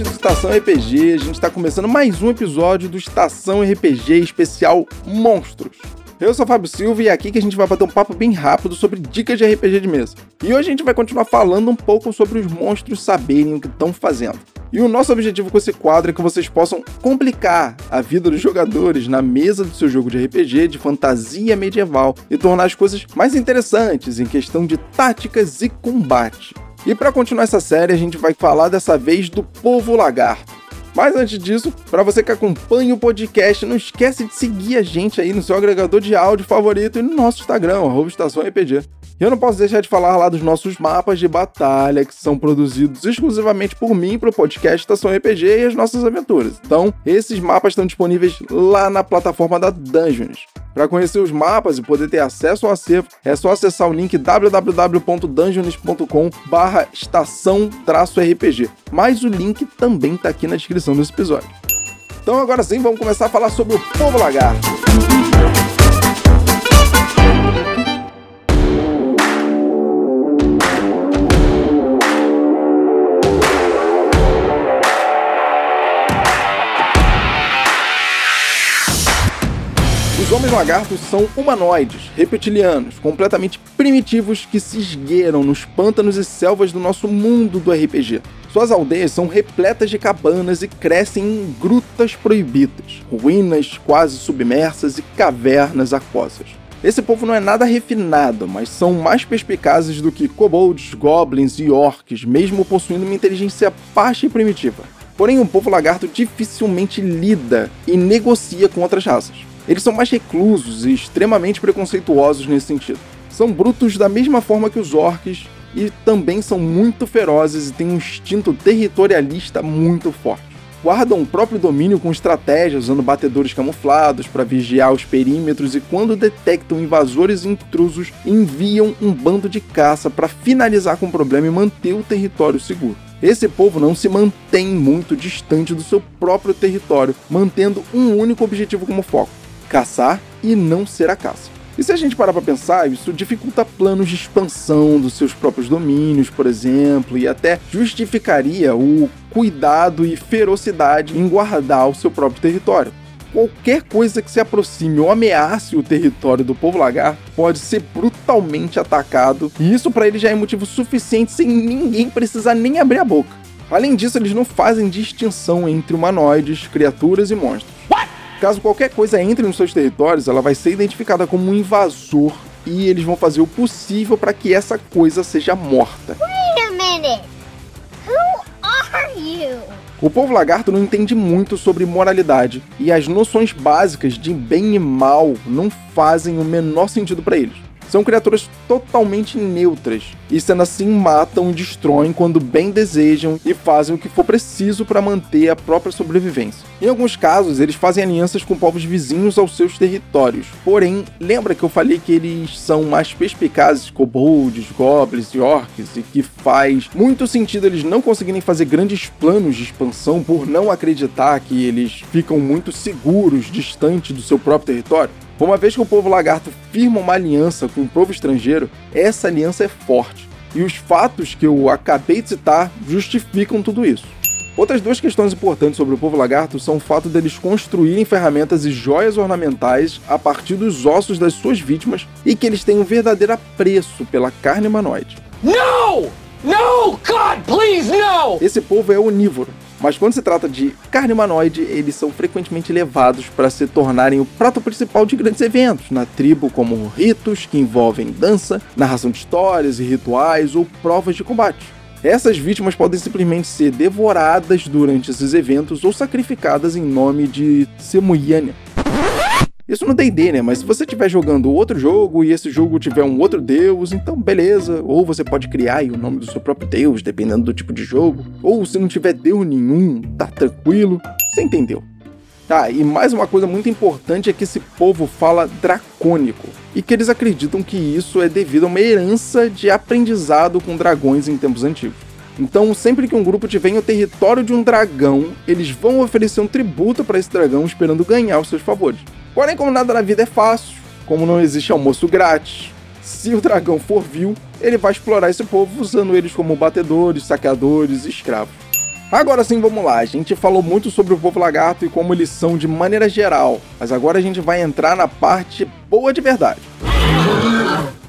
Ouvinte do Estação RPG. A gente está começando mais um episódio do Estação RPG especial Monstros. Eu sou o Fábio Silva e é aqui que a gente vai bater um papo bem rápido sobre dicas de RPG de mesa. E hoje a gente vai continuar falando um pouco sobre os monstros saberem o que estão fazendo. E o nosso objetivo com esse quadro é que vocês possam complicar a vida dos jogadores na mesa do seu jogo de RPG de fantasia medieval e tornar as coisas mais interessantes em questão de táticas e combate. E para continuar essa série, a gente vai falar dessa vez do Povo Lagarto. Mas antes disso, para você que acompanha o podcast, não esquece de seguir a gente aí no seu agregador de áudio favorito e no nosso Instagram, arroba Estação RPG. E eu não posso deixar de falar lá dos nossos mapas de batalha, que são produzidos exclusivamente por mim para o podcast Estação RPG e as nossas aventuras. Então, esses mapas estão disponíveis lá na plataforma da Dungeons. Para conhecer os mapas e poder ter acesso ao acervo, é só acessar o link www.dungeons.com barra estação-rpg. Mas o link também está aqui na descrição desse episódio. Então agora sim, vamos começar a falar sobre o Povo Lagarto. Os lagartos são humanoides, reptilianos, completamente primitivos que se esgueiram nos pântanos e selvas do nosso mundo do RPG. Suas aldeias são repletas de cabanas e crescem em grutas proibidas, ruínas quase submersas e cavernas aquosas. Esse povo não é nada refinado, mas são mais perspicazes do que kobolds, goblins e orcs, mesmo possuindo uma inteligência baixa e primitiva. Porém, o povo lagarto dificilmente lida e negocia com outras raças. Eles são mais reclusos e extremamente preconceituosos nesse sentido. São brutos da mesma forma que os orcs e também são muito ferozes e têm um instinto territorialista muito forte. Guardam o próprio domínio com estratégias, usando batedores camuflados para vigiar os perímetros e quando detectam invasores e intrusos, enviam um bando de caça para finalizar com o problema e manter o território seguro. Esse povo não se mantém muito distante do seu próprio território, mantendo um único objetivo como foco: caçar e não ser a caça. E se a gente parar para pensar, isso dificulta planos de expansão dos seus próprios domínios, por exemplo, e até justificaria o cuidado e ferocidade em guardar o seu próprio território. Qualquer coisa que se aproxime ou ameace o território do povo lagarto pode ser brutalmente atacado, e isso para ele já é motivo suficiente sem ninguém precisar nem abrir a boca. Além disso, eles não fazem distinção entre humanoides, criaturas e monstros. Caso qualquer coisa entre nos seus territórios, ela vai ser identificada como um invasor e eles vão fazer o possível para que essa coisa seja morta. Wait a minute. Who are you? O povo lagarto não entende muito sobre moralidade e as noções básicas de bem e mal não fazem o menor sentido para eles. São criaturas totalmente neutras e, sendo assim, matam e destroem quando bem desejam e fazem o que for preciso para manter a própria sobrevivência. Em alguns casos, eles fazem alianças com povos vizinhos aos seus territórios. Porém, lembra que eu falei que eles são mais perspicazes, kobolds, goblins e orcs, e que faz muito sentido eles não conseguirem fazer grandes planos de expansão por não acreditar que eles ficam muito seguros distante do seu próprio território? Uma vez que o povo lagarto firma uma aliança com o povo estrangeiro, essa aliança é forte. E os fatos que eu acabei de citar justificam tudo isso. Outras duas questões importantes sobre o povo lagarto são o fato deles construírem ferramentas e joias ornamentais a partir dos ossos das suas vítimas e que eles têm um verdadeiro apreço pela carne humanoide. No! No! God, please, no! Esse povo é onívoro, mas quando se trata de carne humanoide, eles são frequentemente levados para se tornarem o prato principal de grandes eventos na tribo, como ritos que envolvem dança, narração de histórias e rituais ou provas de combate. Essas vítimas podem simplesmente ser devoradas durante esses eventos ou sacrificadas em nome de Semuyania. Isso no D&D, né? Mas se você estiver jogando outro jogo e esse jogo tiver um outro deus, então beleza. Ou você pode criar o nome do seu próprio deus, dependendo do tipo de jogo. Ou se não tiver deus nenhum, tá tranquilo. Você entendeu. Tá, e mais uma coisa muito importante é que esse povo fala dracônico e que eles acreditam que isso é devido a uma herança de aprendizado com dragões em tempos antigos. Então, sempre que um grupo tiver em o território de um dragão, eles vão oferecer um tributo para esse dragão esperando ganhar os seus favores. Porém, como nada na vida é fácil, como não existe almoço grátis, se o dragão for vil, ele vai explorar esse povo usando eles como batedores, saqueadores e escravos. Agora sim, vamos lá. A gente falou muito sobre o povo lagarto e como eles são de maneira geral, mas agora a gente vai entrar na parte boa de verdade.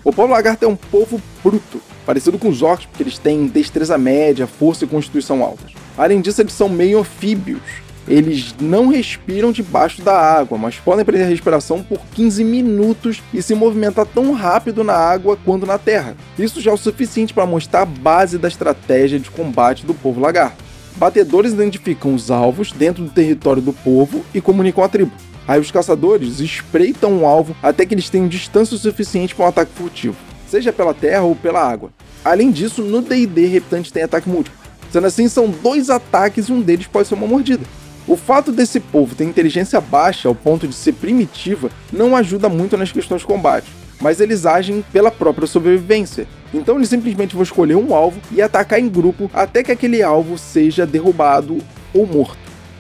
O povo lagarto é um povo bruto, parecido com os orcs, porque eles têm destreza média, força e constituição altas. Além disso, eles são meio anfíbios. Eles não respiram debaixo da água, mas podem prender a respiração por 15 minutos e se movimentar tão rápido na água quanto na terra. Isso já é o suficiente para mostrar a base da estratégia de combate do povo lagarto. Batedores identificam os alvos dentro do território do povo e comunicam a tribo. Aí os caçadores espreitam o alvo até que eles tenham distância suficiente para um ataque furtivo, seja pela terra ou pela água. Além disso, no D&D, Reptante tem ataque múltiplo. Sendo assim, são dois ataques e um deles pode ser uma mordida. O fato desse povo ter inteligência baixa ao ponto de ser primitiva não ajuda muito nas questões de combate, mas eles agem pela própria sobrevivência, então eles simplesmente vão escolher um alvo e atacar em grupo até que aquele alvo seja derrubado ou morto.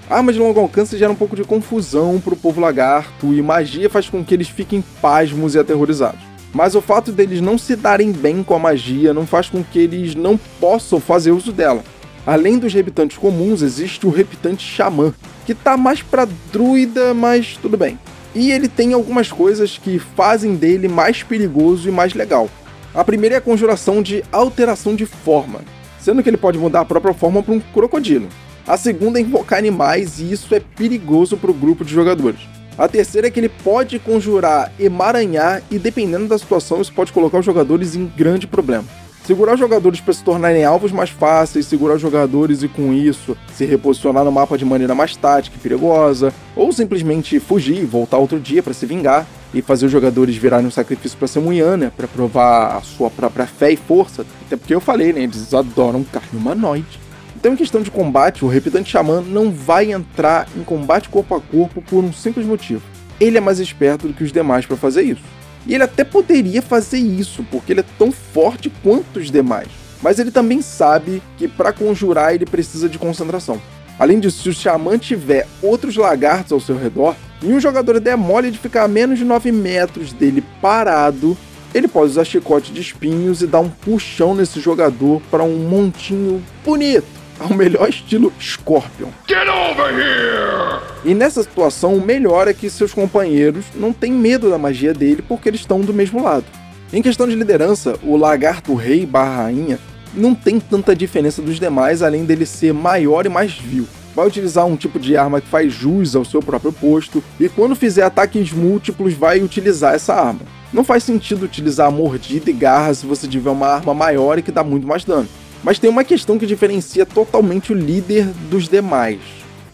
Armas de longo alcance geram um pouco de confusão para o povo lagarto e magia faz com que eles fiquem pasmos e aterrorizados. Mas o fato deles não se darem bem com a magia não faz com que eles não possam fazer uso dela. Além dos reptantes comuns, existe o reptante xamã, que tá mais pra druida, mas tudo bem. E ele tem algumas coisas que fazem dele mais perigoso e mais legal. A primeira é a conjuração de alteração de forma, sendo que ele pode mudar a própria forma para um crocodilo. A segunda é invocar animais e isso é perigoso para o grupo de jogadores. A terceira é que ele pode conjurar emaranhar e dependendo da situação isso pode colocar os jogadores em grande problema. Segurar jogadores para se tornarem alvos mais fáceis, segurar jogadores e com isso se reposicionar no mapa de maneira mais tática e perigosa, ou simplesmente fugir e voltar outro dia para se vingar e fazer os jogadores virarem um sacrifício para Semunhana, para provar a sua própria fé e força. Até porque eu falei, né? Eles adoram carne humanoide. Então, em questão de combate, o Repitante Xamã não vai entrar em combate corpo a corpo por um simples motivo. Ele é mais esperto do que os demais para fazer isso. E ele até poderia fazer isso, porque ele é tão forte quanto os demais. Mas ele também sabe que para conjurar ele precisa de concentração. Além disso, se o Xamã tiver outros lagartos ao seu redor, e um jogador der mole de ficar a menos de 9 metros dele parado, ele pode usar chicote de espinhos e dar um puxão nesse jogador para um montinho bonito ao melhor estilo Scorpion. Get over here! E nessa situação, o melhor é que seus companheiros não têm medo da magia dele porque eles estão do mesmo lado. Em questão de liderança, o lagarto rei barra rainha não tem tanta diferença dos demais além dele ser maior e mais vil. Vai utilizar um tipo de arma que faz jus ao seu próprio posto e quando fizer ataques múltiplos vai utilizar essa arma. Não faz sentido utilizar mordida e garra se você tiver uma arma maior e que dá muito mais dano. Mas tem uma questão que diferencia totalmente o líder dos demais: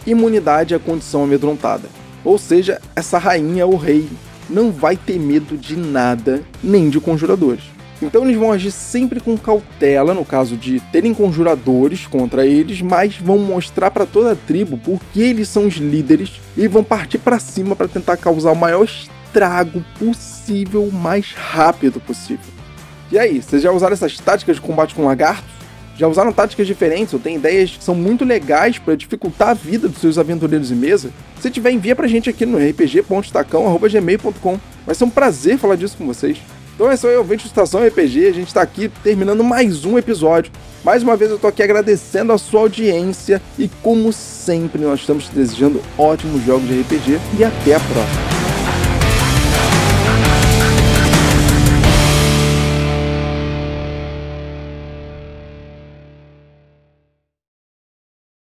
imunidade à condição amedrontada. Ou seja, essa rainha ou rei não vai ter medo de nada, nem de conjuradores. Então eles vão agir sempre com cautela no caso de terem conjuradores contra eles, mas vão mostrar para toda a tribo por que eles são os líderes e vão partir para cima para tentar causar o maior estrago possível, o mais rápido possível. E aí, vocês já usaram essas táticas de combate com lagartos? Já usaram táticas diferentes ou tem ideias que são muito legais para dificultar a vida dos seus aventureiros em mesa? Se tiver, envia pra gente aqui no rpg.estacão.gmail.com. Vai ser um prazer falar disso com vocês. Então é só eu, Vente Estação RPG, a gente tá aqui terminando mais um episódio. Mais uma vez eu tô aqui agradecendo a sua audiência e como sempre nós estamos te desejando ótimos jogos de RPG e até a próxima.